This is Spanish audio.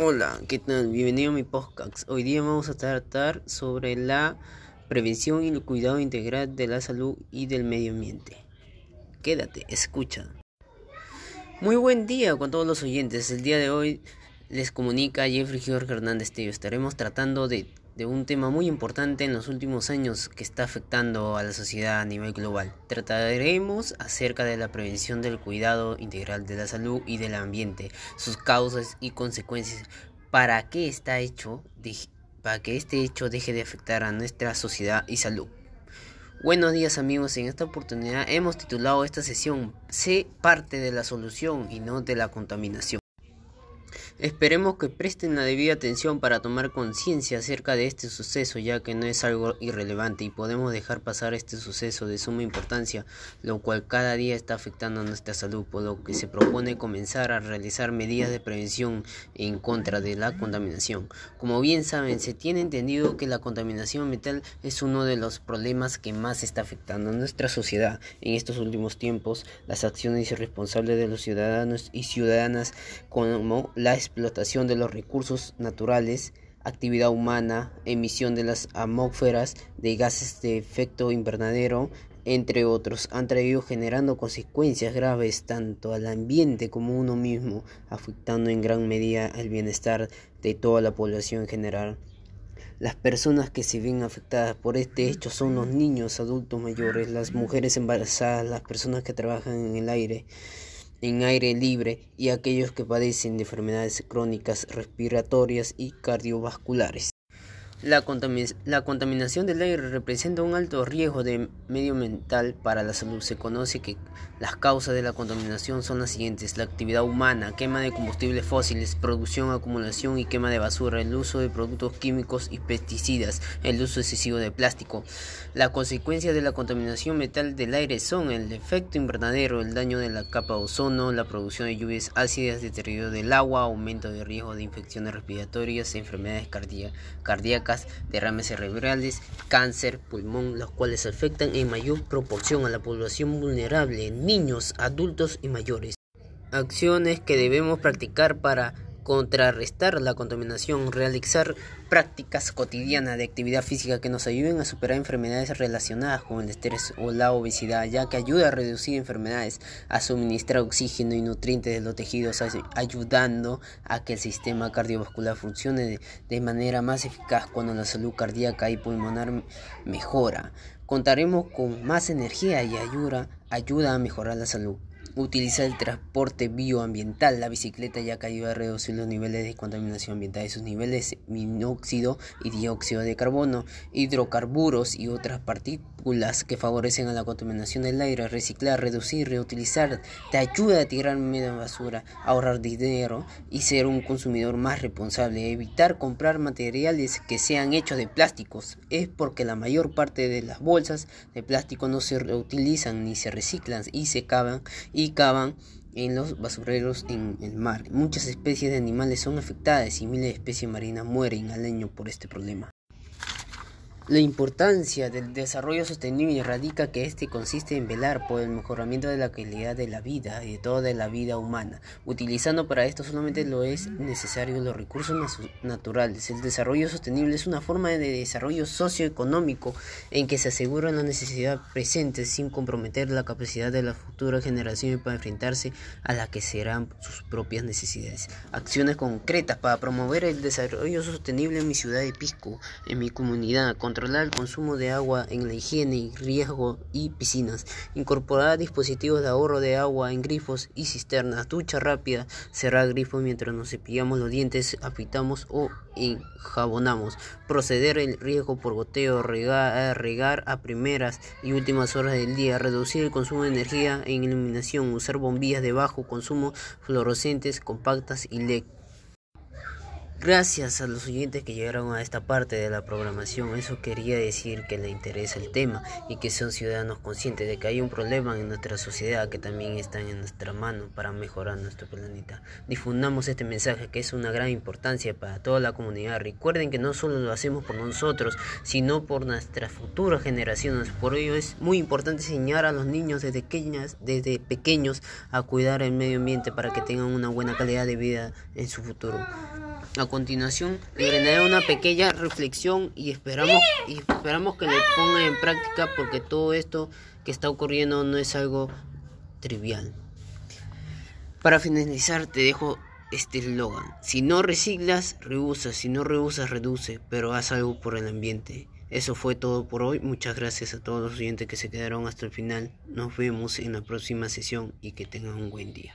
Hola, ¿qué tal? Bienvenido a mi podcast. Hoy día vamos a tratar sobre la prevención y el cuidado integral de la salud y del medio ambiente. Quédate, escucha. Muy buen día con todos los oyentes. El día de hoy les comunica Jeffrey George Hernández Tío. Estaremos tratando de de un tema muy importante en los últimos años que está afectando a la sociedad a nivel global. Trataremos acerca de la prevención del cuidado integral de la salud y del ambiente, sus causas y consecuencias, para que está hecho, para que este hecho deje de afectar a nuestra sociedad y salud. Buenos días amigos, en esta oportunidad hemos titulado esta sesión Sé parte de la solución y no de la contaminación. Esperemos que presten la debida atención para tomar conciencia acerca de este suceso, ya que no es algo irrelevante y podemos dejar pasar este suceso de suma importancia, lo cual cada día está afectando a nuestra salud, por lo que se propone comenzar a realizar medidas de prevención en contra de la contaminación. Como bien saben, se tiene entendido que la contaminación metal es uno de los problemas que más está afectando a nuestra sociedad en estos últimos tiempos. Las acciones irresponsables de los ciudadanos y ciudadanas como la explotación de los recursos naturales, actividad humana, emisión de las atmósferas de gases de efecto invernadero, entre otros, han traído generando consecuencias graves tanto al ambiente como a uno mismo, afectando en gran medida el bienestar de toda la población en general. Las personas que se ven afectadas por este hecho son los niños, adultos mayores, las mujeres embarazadas, las personas que trabajan en el aire, en aire libre y aquellos que padecen de enfermedades crónicas respiratorias y cardiovasculares. La, contaminación del aire representa un alto riesgo de medio mental para la salud. Se conoce que las causas de la contaminación son las siguientes: la actividad humana, quema de combustibles fósiles, producción, acumulación y quema de basura, el uso de productos químicos y pesticidas, el uso excesivo de plástico. La consecuencia de la contaminación metal del aire son el efecto invernadero, el daño de la capa de ozono, la producción de lluvias ácidas, deterioro del agua, aumento de riesgo de infecciones respiratorias, enfermedades cardíacas derrames cerebrales, cáncer, pulmón, los cuales afectan en mayor proporción a la población vulnerable, niños, adultos y mayores. Acciones que debemos practicar para contrarrestar la contaminación, realizar prácticas cotidianas de actividad física que nos ayuden a superar enfermedades relacionadas con el estrés o la obesidad, ya que ayuda a reducir enfermedades, a suministrar oxígeno y nutrientes de los tejidos, ayudando a que el sistema cardiovascular funcione de, manera más eficaz cuando la salud cardíaca y pulmonar mejora. Contaremos con más energía y ayuda, ayuda a mejorar la salud. Utiliza el transporte bioambiental. La bicicleta ya que ayuda a reducir los niveles de contaminación ambiental y sus niveles de monóxido y dióxido de carbono, hidrocarburos y otras partículas que favorecen a la contaminación del aire. Reciclar, reducir, reutilizar te ayuda a tirar menos basura, ahorrar dinero y ser un consumidor más responsable. Evitar comprar materiales que sean hechos de plásticos. Es porque la mayor parte de las bolsas de plástico no se reutilizan ni se reciclan y se cavan y cavan en los basureros en el mar. Muchas especies de animales son afectadas y miles de especies marinas mueren al año por este problema. La importancia del desarrollo sostenible radica que este consiste en velar por el mejoramiento de la calidad de la vida y de toda la vida humana, utilizando para esto solamente lo es necesario los recursos naturales. El desarrollo sostenible es una forma de desarrollo socioeconómico en que se asegura la necesidad presente sin comprometer la capacidad de las futuras generaciones para enfrentarse a las que serán sus propias necesidades. Acciones concretas para promover el desarrollo sostenible en mi ciudad de Pisco, en mi comunidad, controlar el consumo de agua en la higiene y riesgo y piscinas, incorporar dispositivos de ahorro de agua en grifos y cisternas, ducha rápida, cerrar grifos mientras nos cepillamos los dientes, afeitamos o enjabonamos, proceder el riesgo por goteo, regar, regar a primeras y últimas horas del día, reducir el consumo de energía en iluminación, usar bombillas de bajo consumo fluorescentes, compactas y LED Gracias a los oyentes que llegaron a esta parte de la programación, eso quería decir que le interesa el tema y que son ciudadanos conscientes de que hay un problema en nuestra sociedad que también está en nuestra mano para mejorar nuestro planeta. Difundamos este mensaje que es una gran importancia para toda la comunidad. Recuerden que no solo lo hacemos por nosotros, sino por nuestras futuras generaciones. Por ello es muy importante enseñar a los niños desde pequeñas, desde pequeños a cuidar el medio ambiente para que tengan una buena calidad de vida en su futuro. Continuación, le una pequeña reflexión y esperamos, y esperamos que le ponga en práctica porque todo esto que está ocurriendo no es algo trivial. Para finalizar, te dejo este eslogan. Si no reciclas, rehusas. Si no rehusas, reduce. Pero haz algo por el ambiente. Eso fue todo por hoy. Muchas gracias a todos los oyentes que se quedaron hasta el final. Nos vemos en la próxima sesión y que tengan un buen día.